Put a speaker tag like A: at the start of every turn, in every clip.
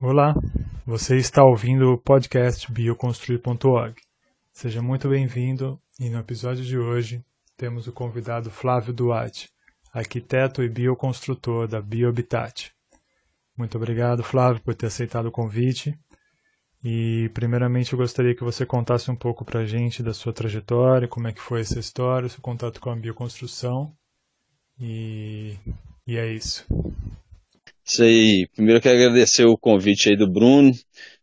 A: Olá, você está ouvindo o podcast bioconstruir.org. Seja muito bem-vindo e no episódio de hoje temos o convidado Flávio Duarte, arquiteto e bioconstrutor da Biohabitat. Muito obrigado, Flávio, por ter aceitado o convite. E primeiramente eu gostaria que você contasse um pouco para a gente da sua trajetória, como é que foi essa história, seu contato com a bioconstrução. E, e é isso.
B: Isso aí. Primeiro eu quero agradecer o convite aí do Bruno.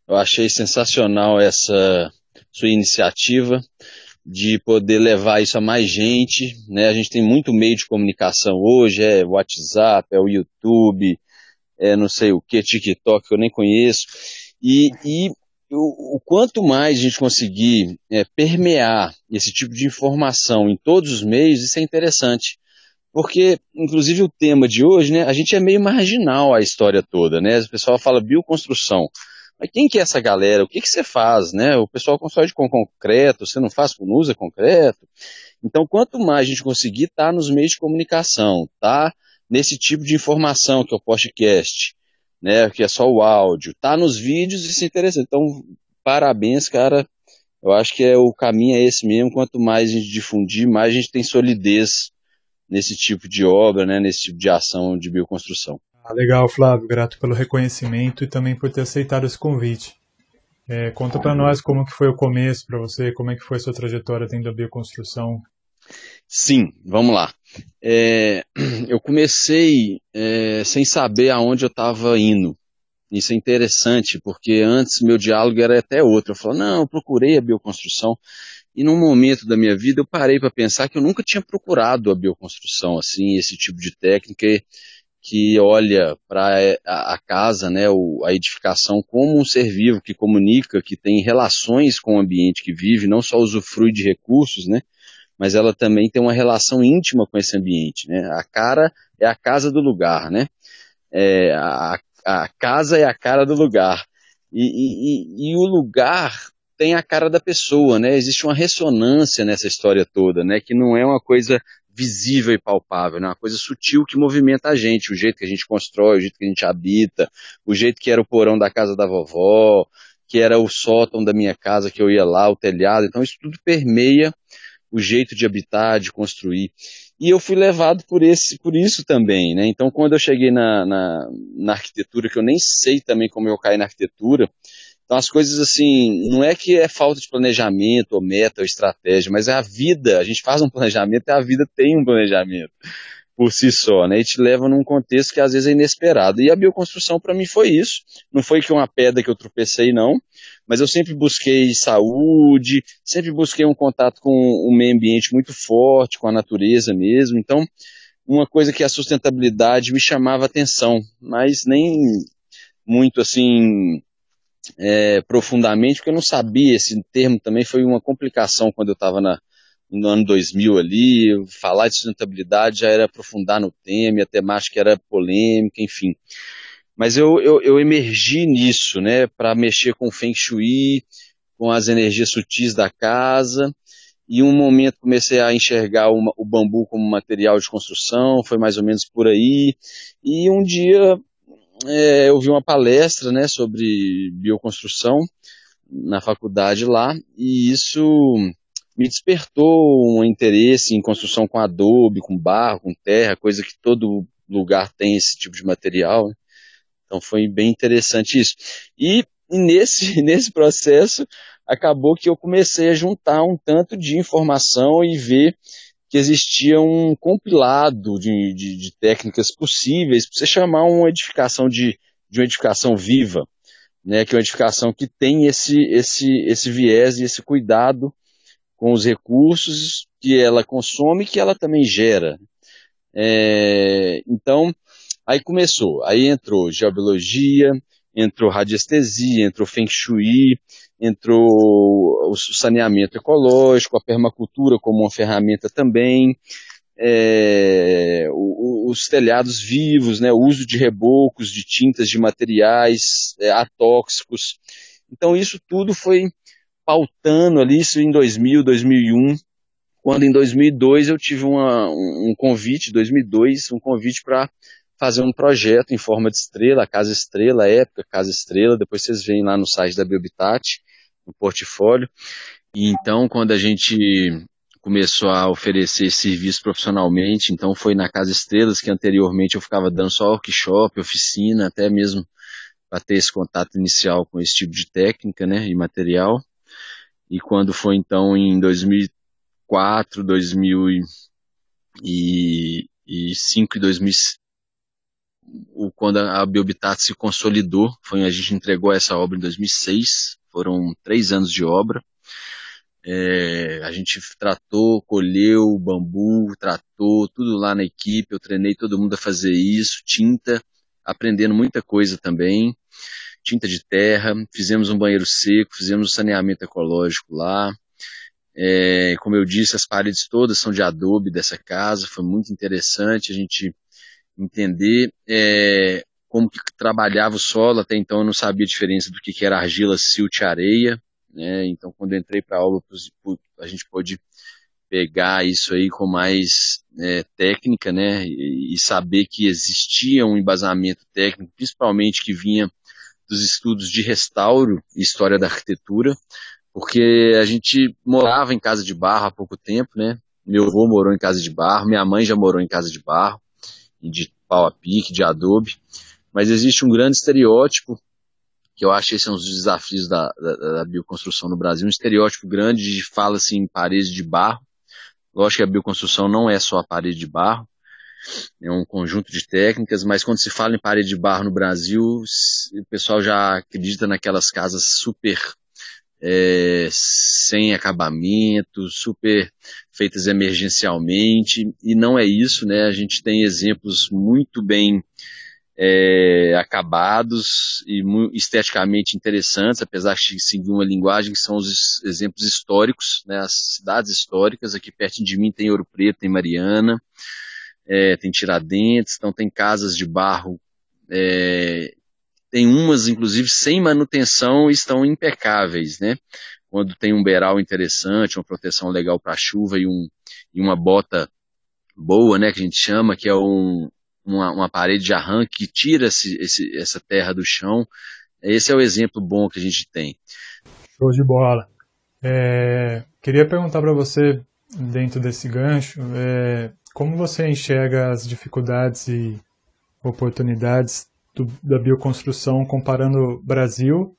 B: Eu achei sensacional essa sua iniciativa de poder levar isso a mais gente, né? A gente tem muito meio de comunicação hoje, é WhatsApp, é o YouTube, é não sei o que, TikTok, que eu nem conheço. E, e o, o quanto mais a gente conseguir é, permear esse tipo de informação em todos os meios, isso é interessante. Porque, inclusive, o tema de hoje, né, a gente é meio marginal a história toda, né? O pessoal fala bioconstrução. Mas quem que é essa galera? O que, que você faz, né? O pessoal constrói com concreto, você não faz com usa concreto. Então, quanto mais a gente conseguir estar tá nos meios de comunicação, tá nesse tipo de informação que é o podcast, né, que é só o áudio, tá nos vídeos, isso é interessante. Então, parabéns, cara. Eu acho que é o caminho é esse mesmo. Quanto mais a gente difundir, mais a gente tem solidez nesse tipo de obra, né, nesse tipo de ação de bioconstrução.
A: Ah, legal, Flávio. Grato pelo reconhecimento e também por ter aceitado esse convite. É, conta para nós como que foi o começo para você, como é que foi a sua trajetória dentro da bioconstrução.
B: Sim, vamos lá. É, eu comecei é, sem saber aonde eu estava indo. Isso é interessante, porque antes meu diálogo era até outro. Eu falava, não, eu procurei a bioconstrução. E num momento da minha vida eu parei para pensar que eu nunca tinha procurado a bioconstrução, assim, esse tipo de técnica que olha para a, casa, né, a edificação como um ser vivo que comunica, que tem relações com o ambiente que vive, não só usufrui de recursos, né, mas ela também tem uma relação íntima com esse ambiente, né. A cara é a casa do lugar, né. É, a, a casa é a cara do lugar. E, e, e, o lugar tem a cara da pessoa, né? Existe uma ressonância nessa história toda, né? Que não é uma coisa visível e palpável, né? Uma coisa sutil que movimenta a gente, o jeito que a gente constrói, o jeito que a gente habita, o jeito que era o porão da casa da vovó, que era o sótão da minha casa que eu ia lá, o telhado. Então isso tudo permeia o jeito de habitar, de construir. E eu fui levado por esse, por isso também, né? Então quando eu cheguei na, na, na arquitetura, que eu nem sei também como eu caí na arquitetura, então as coisas assim, não é que é falta de planejamento, ou meta, ou estratégia, mas é a vida. A gente faz um planejamento e a vida tem um planejamento por si só, né? E te leva num contexto que às vezes é inesperado. E a bioconstrução para mim foi isso. Não foi que uma pedra que eu tropecei, não. Mas eu sempre busquei saúde, sempre busquei um contato com o meio ambiente muito forte, com a natureza mesmo. Então, uma coisa que a sustentabilidade me chamava atenção, mas nem muito assim é, profundamente, porque eu não sabia, esse termo também foi uma complicação quando eu estava no ano 2000 ali, falar de sustentabilidade já era aprofundar no tema, a temática era polêmica, enfim. Mas eu, eu, eu emergi nisso, né, para mexer com o Feng Shui, com as energias sutis da casa, e um momento comecei a enxergar uma, o bambu como material de construção, foi mais ou menos por aí, e um dia é, eu vi uma palestra né, sobre bioconstrução na faculdade lá, e isso me despertou um interesse em construção com adobe, com barro, com terra, coisa que todo lugar tem esse tipo de material. Né? Então foi bem interessante isso. E nesse, nesse processo acabou que eu comecei a juntar um tanto de informação e ver que existia um compilado de, de, de técnicas possíveis para você chamar uma edificação de, de uma edificação viva, né, que é uma edificação que tem esse, esse, esse viés e esse cuidado com os recursos que ela consome e que ela também gera. É, então, aí começou, aí entrou geobiologia, entrou radiestesia, entrou feng shui, entrou o saneamento ecológico, a permacultura como uma ferramenta também, é, os telhados vivos, né, o uso de rebocos, de tintas, de materiais é, atóxicos. Então isso tudo foi pautando ali, isso em 2000, 2001, quando em 2002 eu tive uma, um convite, 2002, um convite para fazer um projeto em forma de estrela, Casa Estrela, época Casa Estrela, depois vocês veem lá no site da Biobitat, no portfólio. E então, quando a gente começou a oferecer serviço profissionalmente, então foi na Casa Estrelas, que anteriormente eu ficava dando só workshop, oficina, até mesmo para ter esse contato inicial com esse tipo de técnica, né, e material. E quando foi então em 2004, 2005 e 2006, quando a Biobitat se consolidou, foi a gente entregou essa obra em 2006, foram três anos de obra. É, a gente tratou, colheu bambu, tratou tudo lá na equipe, eu treinei todo mundo a fazer isso, tinta, aprendendo muita coisa também, tinta de terra, fizemos um banheiro seco, fizemos um saneamento ecológico lá. É, como eu disse, as paredes todas são de adobe dessa casa, foi muito interessante a gente entender é, como que trabalhava o solo, até então eu não sabia a diferença do que, que era argila, silt e areia, né? Então quando eu entrei para a aula, a gente pôde pegar isso aí com mais é, técnica, né, e, saber que existia um embasamento técnico, principalmente que vinha dos estudos de restauro e história da arquitetura, porque a gente morava em casa de barro há pouco tempo, né, meu avô morou em casa de barro, minha mãe já morou em casa de barro, de pau a pique, de adobe, mas existe um grande estereótipo que eu acho que esse é um dos desafios da, da, da, bioconstrução no Brasil, um estereótipo grande de fala-se em parede de barro, Lógico que a bioconstrução não é só a parede de barro, é um conjunto de técnicas, mas quando se fala em parede de barro no Brasil, o pessoal já acredita naquelas casas super é, sem acabamento, super feitas emergencialmente, e não é isso, né? A gente tem exemplos muito bem é, acabados e esteticamente interessantes, apesar de seguir uma linguagem que são os exemplos históricos, né, as cidades históricas, aqui perto de mim tem Ouro Preto, tem Mariana, é, tem Tiradentes, então tem casas de barro, é, tem umas inclusive sem manutenção e estão impecáveis, né, quando tem um beiral interessante, uma proteção legal para chuva e, um, e uma bota boa, né, que a gente chama, que é um, uma, uma parede de arranque que tira esse, esse, essa terra do chão. Esse é o exemplo bom que a gente tem.
A: Show de bola. É, queria perguntar para você, dentro desse gancho, é, como você enxerga as dificuldades e oportunidades do, da bioconstrução comparando Brasil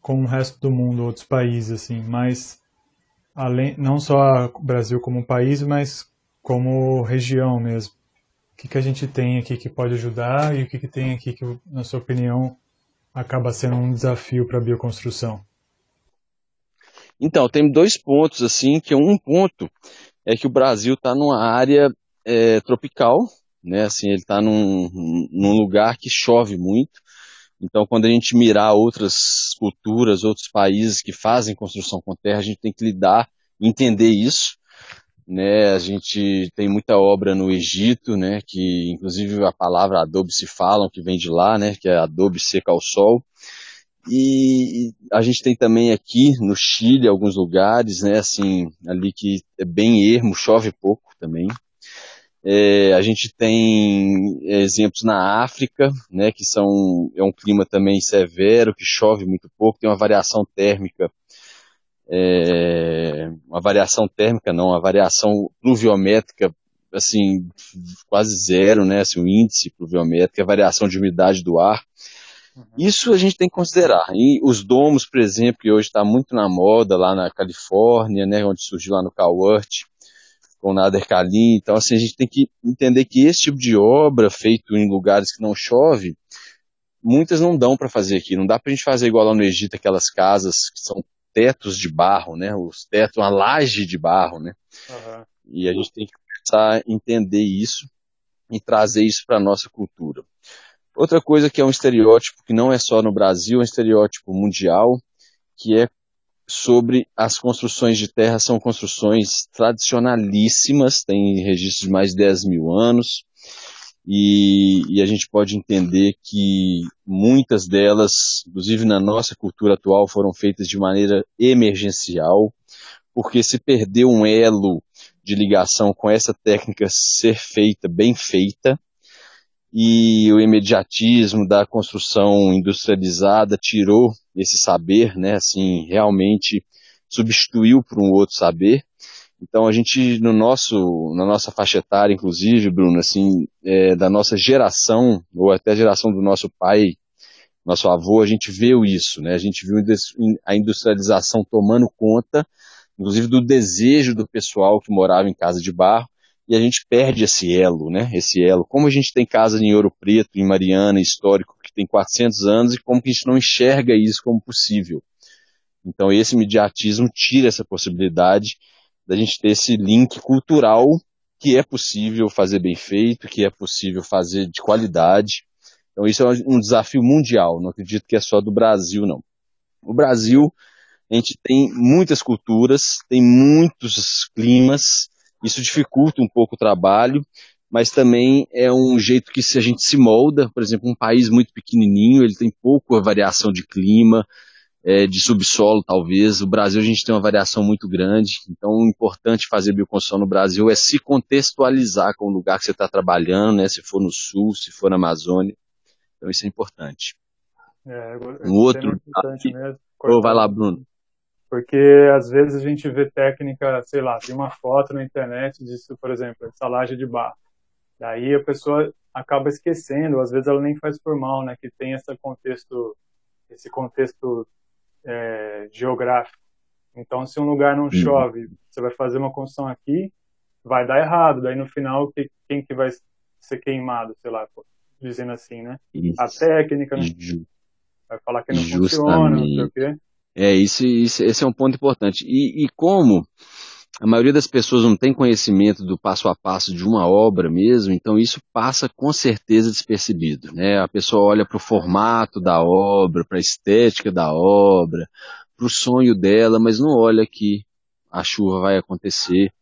A: com o resto do mundo, outros países, assim, mas além, não só Brasil como país, mas como região mesmo que, que a gente tem aqui que pode ajudar e o que, que tem aqui que, na sua opinião, acaba sendo um desafio para a bioconstrução?
B: Então, tem dois pontos, assim, que um ponto é que o Brasil está numa área é, tropical, né, assim, ele está num, num lugar que chove muito, então quando a gente mirar outras culturas, outros países que fazem construção com terra, a gente tem que lidar, entender isso, né? A gente tem muita obra no Egito, né? Que inclusive a palavra adobe se falam que vem de lá, né? Que é adobe seca ao sol. E a gente tem também aqui no Chile alguns lugares, né? Assim, ali que é bem ermo, chove pouco também. É, a gente tem exemplos na África, né, que são é um clima também severo, que chove muito pouco, tem uma variação térmica é, uma variação térmica, não, uma variação pluviométrica, assim, quase zero, né, assim, o índice pluviométrico, a variação de umidade do ar. Uhum. Isso a gente tem que considerar. E os domos, por exemplo, que hoje está muito na moda lá na Califórnia, né, onde surgiu lá no Calvert, com o Nader Kalim. Então, assim, a gente tem que entender que esse tipo de obra feito em lugares que não chove, muitas não dão para fazer aqui. Não dá para a gente fazer igual lá no Egito, aquelas casas que são tetos de barro, né? Os tetos, uma laje de barro, né? Uhum. E a gente tem que começar a entender isso e trazer isso para a nossa cultura. Outra coisa que é um estereótipo que não é só no Brasil, é um estereótipo mundial, que é sobre as construções de terra, são construções tradicionalíssimas, tem registros de mais de 10 mil anos, e, e, a gente pode entender que muitas delas, inclusive na nossa cultura atual, foram feitas de maneira emergencial, porque se perdeu um elo de ligação com essa técnica ser feita, bem feita, e o imediatismo da construção industrializada tirou esse saber, né, assim, realmente substituiu por um outro saber. Então a gente no nosso na nossa faixa etária, inclusive, Bruno, assim, é, da nossa geração ou até a geração do nosso pai, nosso avô, a gente viu isso, né? A gente viu a industrialização tomando conta, inclusive do desejo do pessoal que morava em casa de barro e a gente perde esse elo, né? Esse elo. Como a gente tem casa em Ouro Preto, em Mariana, histórico, que tem 400 anos, e como que a gente não enxerga isso como possível. Então esse mediatismo tira essa possibilidade da gente ter esse link cultural que é possível fazer bem feito, que é possível fazer de qualidade. Então isso é um desafio mundial, não acredito que é só do Brasil, não. O Brasil, a gente tem muitas culturas, tem muitos climas, isso dificulta um pouco o trabalho, mas também é um jeito que se a gente se molda, por exemplo, um país muito pequenininho, ele tem pouca variação de clima, é, de subsolo talvez. O Brasil a gente tem uma variação muito grande, então o importante fazer bioconstrução no Brasil é se contextualizar com o lugar que você está trabalhando, né? Se for no sul, se for na Amazônia, então isso é importante.
A: É, um outro. Importante mesmo.
B: Oh, vai lá, Bruno.
A: Porque às vezes a gente vê técnica, sei lá, tem uma foto na internet disso, por exemplo, essa laje de barro. Daí a pessoa acaba esquecendo, às vezes ela nem faz por mal, né, que tem esse contexto, esse contexto é, geográfico. Então, se um lugar não uhum. chove, você vai fazer uma construção aqui, vai dar errado. Daí no final, quem que vai ser queimado, sei lá, dizendo assim, né? Isso. A técnica, né? Vai falar que não Justamente. funciona, não sei o quê.
B: É, isso, isso, esse é um ponto importante. E, e como a maioria das pessoas não tem conhecimento do passo a passo de uma obra mesmo, então isso passa com certeza despercebido. Né? A pessoa olha para o formato da obra, para a estética da obra, para o sonho dela, mas não olha que a chuva vai acontecer.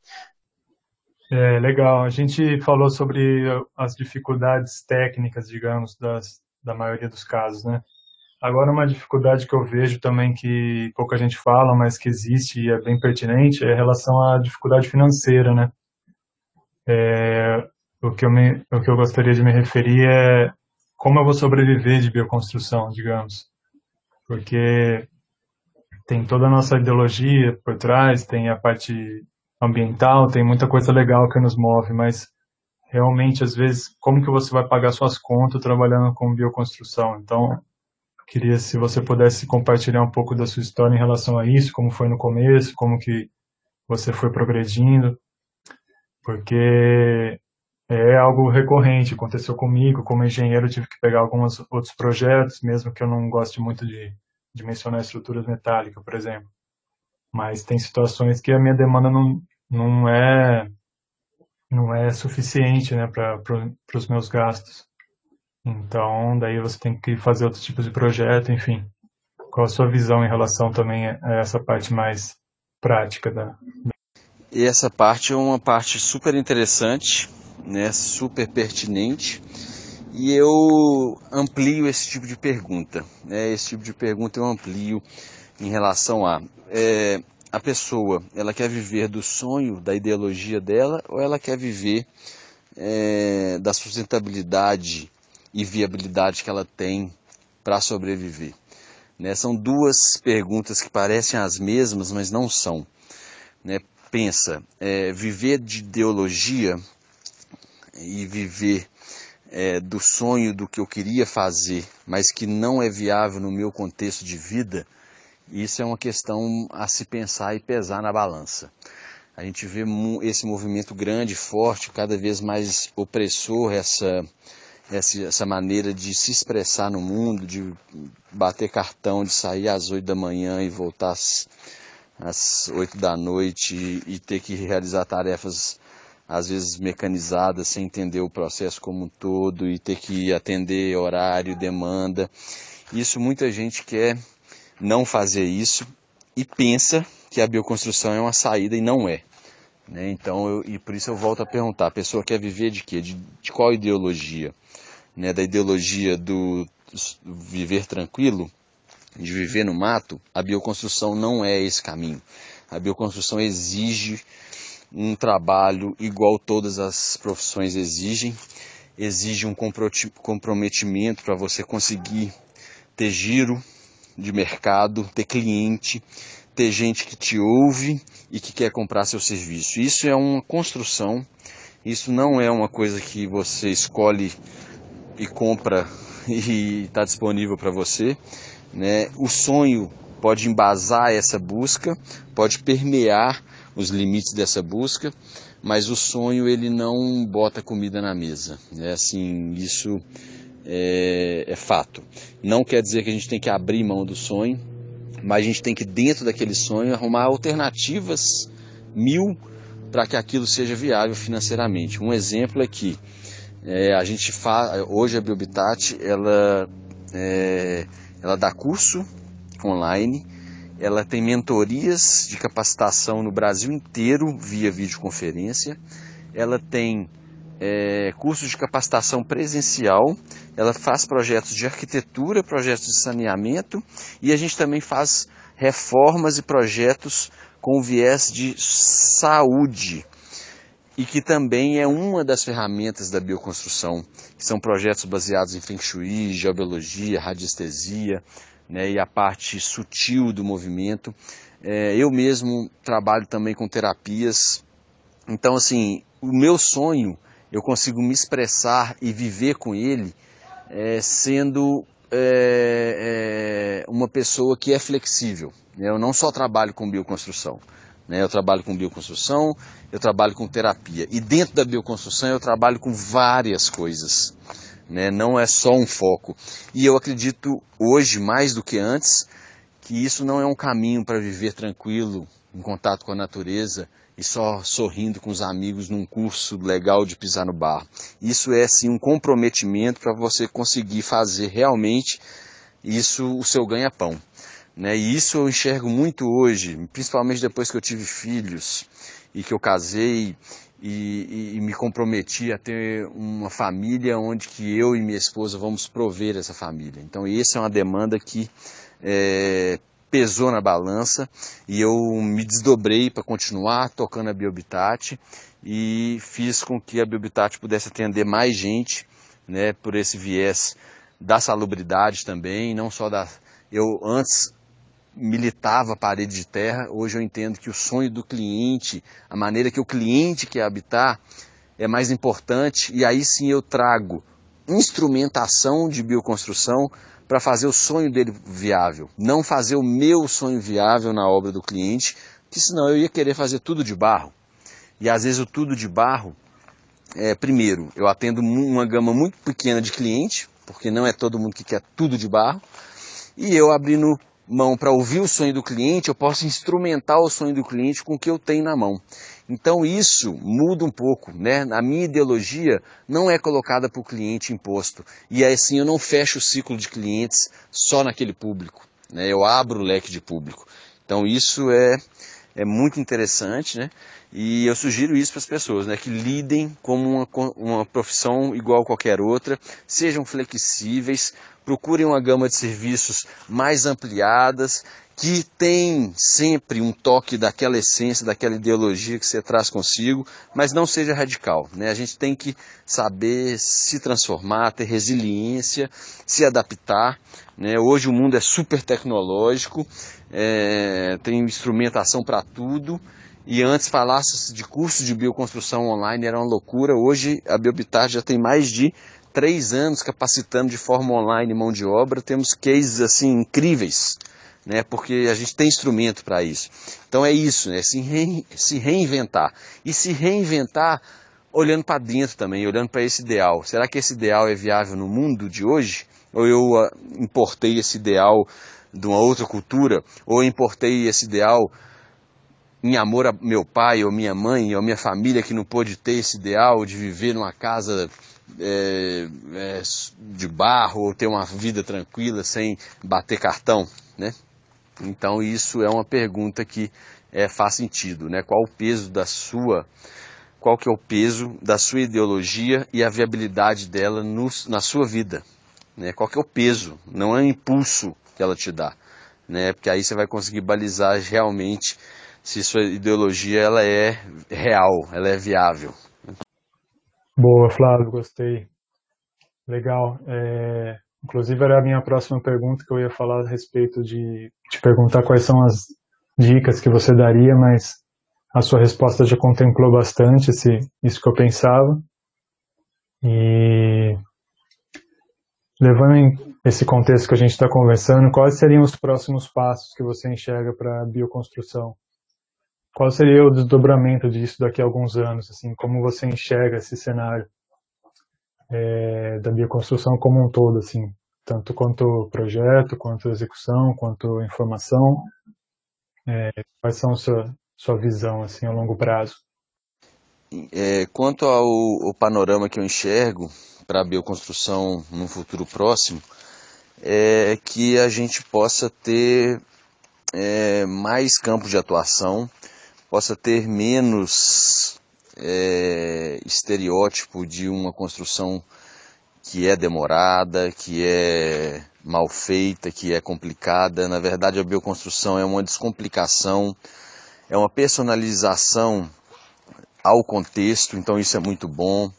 A: É legal. A gente falou sobre as dificuldades técnicas, digamos, das, da maioria dos casos, né? Agora, uma dificuldade que eu vejo também que pouca gente fala, mas que existe e é bem pertinente, é em relação à dificuldade financeira, né? É, o, que eu me, o que eu gostaria de me referir é como eu vou sobreviver de bioconstrução, digamos. Porque tem toda a nossa ideologia por trás, tem a parte ambiental, tem muita coisa legal que nos move, mas realmente, às vezes, como que você vai pagar suas contas trabalhando com bioconstrução? Então, Queria se você pudesse compartilhar um pouco da sua história em relação a isso, como foi no começo, como que você foi progredindo, porque é algo recorrente, aconteceu comigo, como engenheiro tive que pegar alguns outros projetos, mesmo que eu não goste muito de, de mencionar estruturas metálicas, por exemplo. Mas tem situações que a minha demanda não, não é não é suficiente né, para os meus gastos. Então, daí você tem que fazer outros tipos de projeto, enfim. Qual a sua visão em relação também a essa parte mais prática da.
B: E essa parte é uma parte super interessante, né, super pertinente, e eu amplio esse tipo de pergunta. Né, esse tipo de pergunta eu amplio em relação a é, a pessoa, ela quer viver do sonho, da ideologia dela, ou ela quer viver é, da sustentabilidade e viabilidade que ela tem para sobreviver? Né? São duas perguntas que parecem as mesmas, mas não são. Né? Pensa, é, viver de ideologia e viver é, do sonho do que eu queria fazer, mas que não é viável no meu contexto de vida, isso é uma questão a se pensar e pesar na balança. A gente vê esse movimento grande, forte, cada vez mais opressor, essa essa, maneira de se expressar no mundo, de bater cartão, de sair às oito da manhã e voltar às, oito da noite e ter que realizar tarefas às vezes mecanizadas sem entender o processo como um todo e ter que atender horário, demanda. Isso muita gente quer não fazer isso e pensa que a bioconstrução é uma saída e não é. Né? Então, eu, e por isso eu volto a perguntar, a pessoa quer viver de quê? De, de qual ideologia? Né? Da ideologia do viver tranquilo, de viver no mato, a bioconstrução não é esse caminho. A bioconstrução exige um trabalho igual todas as profissões exigem exige um comprometimento para você conseguir ter giro de mercado, ter cliente, ter gente que te ouve e que quer comprar seu serviço. Isso é uma construção, isso não é uma coisa que você escolhe e compra e está disponível para você. Né? O sonho pode embasar essa busca, pode permear os limites dessa busca, mas o sonho ele não bota comida na mesa. É assim, isso é, é fato. Não quer dizer que a gente tem que abrir mão do sonho, mas a gente tem que dentro daquele sonho arrumar alternativas mil para que aquilo seja viável financeiramente. Um exemplo é que é, a gente faz hoje a Biobitat ela é, ela dá curso online ela tem mentorias de capacitação no Brasil inteiro via videoconferência. Ela tem é, cursos de capacitação presencial. Ela faz projetos de arquitetura, projetos de saneamento e a gente também faz reformas e projetos com viés de saúde e que também é uma das ferramentas da bioconstrução, que são projetos baseados em Feng Shui, geobiologia, radiestesia, né, e a parte sutil do movimento. É, eu mesmo trabalho também com terapias. Então, assim, o meu sonho, eu consigo me expressar e viver com ele é, sendo é, é uma pessoa que é flexível. Eu não só trabalho com bioconstrução. Né, eu trabalho com bioconstrução, eu trabalho com terapia. E dentro da bioconstrução eu trabalho com várias coisas né? não é só um foco. E eu acredito hoje, mais do que antes, que isso não é um caminho para viver tranquilo, em contato com a natureza e só sorrindo com os amigos num curso legal de pisar no bar. Isso é sim um comprometimento para você conseguir fazer realmente isso o seu ganha-pão. Né? E isso eu enxergo muito hoje, principalmente depois que eu tive filhos e que eu casei e, e, me comprometi a ter uma família onde que eu e minha esposa vamos prover essa família. Então, essa é uma demanda que é, pesou na balança e eu me desdobrei para continuar tocando a Biobitat e fiz com que a Biobitat pudesse atender mais gente, né, por esse viés da salubridade também, não só da eu antes militava a parede de terra, hoje eu entendo que o sonho do cliente, a maneira que o cliente quer habitar, é mais importante e aí sim eu trago instrumentação de bioconstrução para fazer o sonho dele viável, não fazer o meu sonho viável na obra do cliente, que senão eu ia querer fazer tudo de barro. E às vezes o tudo de barro, é, primeiro, eu atendo uma gama muito pequena de cliente, porque não é todo mundo que quer tudo de barro, e eu abrindo mão para ouvir o sonho do cliente, eu posso instrumentar o sonho do cliente com o que eu tenho na mão. Então isso muda um pouco, né? A minha ideologia não é colocada para o cliente imposto. E assim eu não fecho o ciclo de clientes só naquele público. Né? Eu abro o leque de público. Então isso é, é muito interessante, né? E eu sugiro isso para as pessoas, né? Que lidem como uma, uma profissão igual a qualquer outra, sejam flexíveis, procurem uma gama de serviços mais ampliadas, que tem sempre um toque daquela essência, daquela ideologia que você traz consigo, mas não seja radical. Né? A gente tem que saber se transformar, ter resiliência, se adaptar. Né? Hoje o mundo é super tecnológico, é, tem instrumentação para tudo. E antes falasse de curso de bioconstrução online era uma loucura. Hoje a Biobitar já tem mais de três anos capacitando de forma online mão de obra, temos cases assim incríveis, né? Porque a gente tem instrumento para isso. Então é isso, né? Se, re, se reinventar e se reinventar olhando para dentro também, olhando para esse ideal. Será que esse ideal é viável no mundo de hoje? Ou eu uh, importei esse ideal de uma outra cultura? Ou eu importei esse ideal em amor a meu pai ou minha mãe ou minha família que não pôde ter esse ideal de viver numa casa é, é, de barro ou ter uma vida tranquila sem bater cartão, né? Então isso é uma pergunta que é, faz sentido, né? Qual o peso da sua, qual que é o peso da sua ideologia e a viabilidade dela no, na sua vida, né? Qual que é o peso? Não é o impulso que ela te dá, né? Porque aí você vai conseguir balizar realmente se sua ideologia ela é real, ela é viável,
A: Boa, Flávio, gostei. Legal. É, inclusive era a minha próxima pergunta que eu ia falar a respeito de te perguntar quais são as dicas que você daria, mas a sua resposta já contemplou bastante esse, isso que eu pensava. E levando em esse contexto que a gente está conversando, quais seriam os próximos passos que você enxerga para a bioconstrução? Qual seria o desdobramento disso daqui a alguns anos? Assim, como você enxerga esse cenário é, da bioconstrução como um todo, assim, tanto quanto projeto, quanto execução, quanto informação? É, quais são sua, sua visão assim a longo prazo?
B: É, quanto ao, ao, panorama que eu enxergo para a bioconstrução no futuro próximo, é que a gente possa ter é, mais campos de atuação, possa ter menos é, estereótipo de uma construção que é demorada, que é mal feita, que é complicada. Na verdade, a bioconstrução é uma descomplicação é uma personalização ao contexto, então isso é muito bom.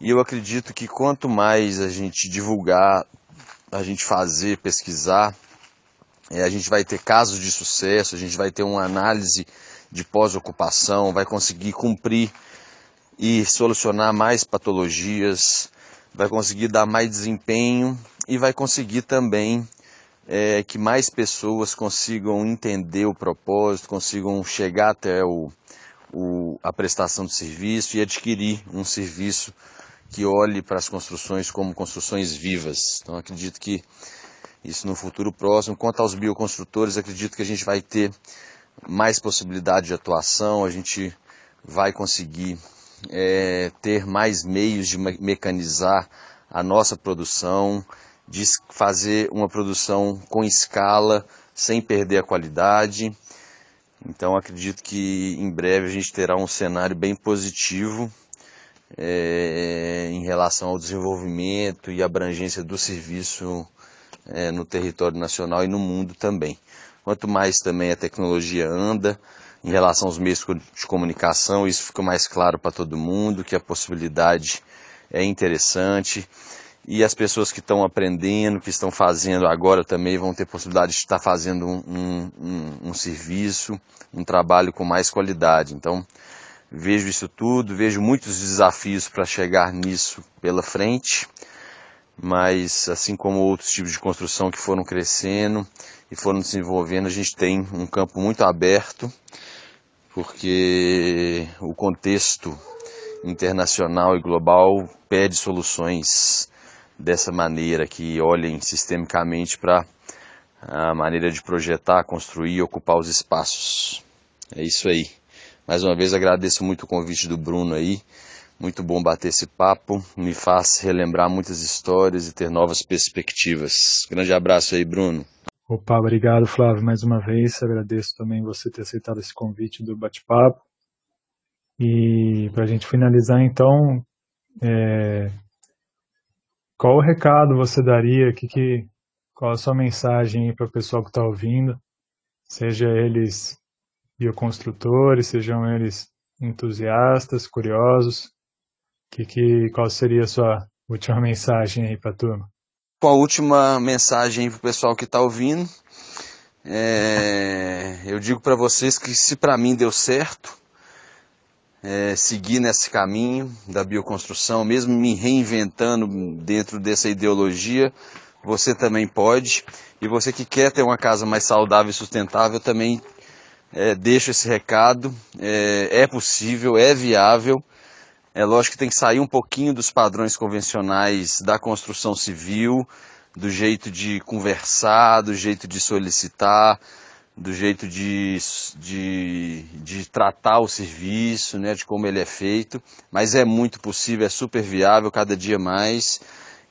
B: E eu acredito que quanto mais a gente divulgar, a gente fazer, pesquisar, é, a gente vai ter casos de sucesso, a gente vai ter uma análise de pós-ocupação, vai conseguir cumprir e solucionar mais patologias, vai conseguir dar mais desempenho e vai conseguir também é, que mais pessoas consigam entender o propósito, consigam chegar até o, o, a prestação do serviço e adquirir um serviço que olhe para as construções como construções vivas. Então acredito que isso no futuro próximo. Quanto aos bioconstrutores, acredito que a gente vai ter mais possibilidade de atuação, a gente vai conseguir é, ter mais meios de mecanizar a nossa produção, de fazer uma produção com escala, sem perder a qualidade. Então acredito que em breve a gente terá um cenário bem positivo é, em relação ao desenvolvimento e abrangência do serviço é, no território nacional e no mundo também. Quanto mais também a tecnologia anda em relação aos meios de comunicação, isso fica mais claro para todo mundo, que a possibilidade é interessante e as pessoas que estão aprendendo, que estão fazendo agora também vão ter possibilidade de estar fazendo um, um, um, um serviço, um trabalho com mais qualidade. Então, vejo isso tudo, vejo muitos desafios para chegar nisso pela frente, mas assim como outros tipos de construção que foram crescendo e foram desenvolvendo, a gente tem um campo muito aberto, porque o contexto internacional e global pede soluções dessa maneira, que olhem sistemicamente para a maneira de projetar, construir e ocupar os espaços. É isso aí. Mais uma vez agradeço muito o convite do Bruno aí. Muito bom bater esse papo, me faz relembrar muitas histórias e ter novas perspectivas. Grande abraço aí, Bruno.
A: Opa, obrigado, Flávio, mais uma vez. Agradeço também você ter aceitado esse convite do bate-papo. E para a gente finalizar, então, é, qual o recado você daria? Que, que, qual a sua mensagem para o pessoal que está ouvindo? Seja eles bioconstrutores, sejam eles entusiastas, curiosos. Que, que, qual seria a sua última mensagem aí para a turma?
B: Com a última mensagem para o pessoal que está ouvindo, é, eu digo para vocês que se para mim deu certo, é, seguir nesse caminho da bioconstrução, mesmo me reinventando dentro dessa ideologia, você também pode. E você que quer ter uma casa mais saudável e sustentável, também é, deixo esse recado. É, é possível, é viável. É lógico que tem que sair um pouquinho dos padrões convencionais da construção civil, do jeito de conversar, do jeito de solicitar, do jeito de, de, de tratar o serviço, né, de como ele é feito, mas é muito possível, é super viável cada dia mais.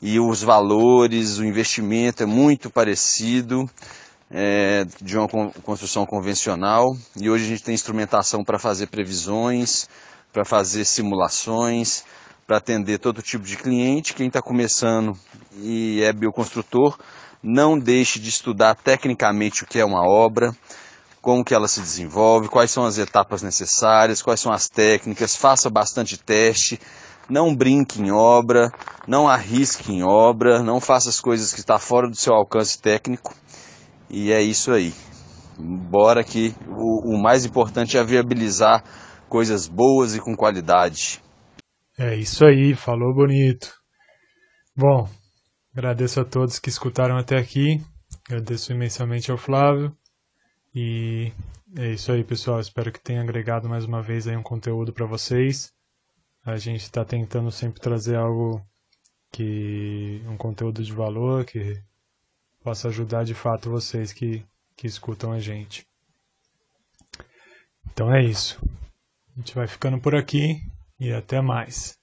B: E os valores, o investimento é muito parecido é, de uma construção convencional. E hoje a gente tem instrumentação para fazer previsões, para fazer simulações, para atender todo tipo de cliente. Quem está começando e é bioconstrutor não deixe de estudar tecnicamente o que é uma obra, como que ela se desenvolve, quais são as etapas necessárias, quais são as técnicas, faça bastante teste, não brinque em obra, não arrisque em obra, não faça as coisas que está fora do seu alcance técnico. E é isso aí. Bora que o, o mais importante é viabilizar coisas boas e com qualidade.
A: É isso aí, falou bonito. Bom, agradeço a todos que escutaram até aqui. Agradeço imensamente ao Flávio. E é isso aí, pessoal. Espero que tenha agregado mais uma vez aí um conteúdo para vocês. A gente está tentando sempre trazer algo que um conteúdo de valor que possa ajudar de fato vocês que, que escutam a gente. Então é isso. A gente vai ficando por aqui e até mais.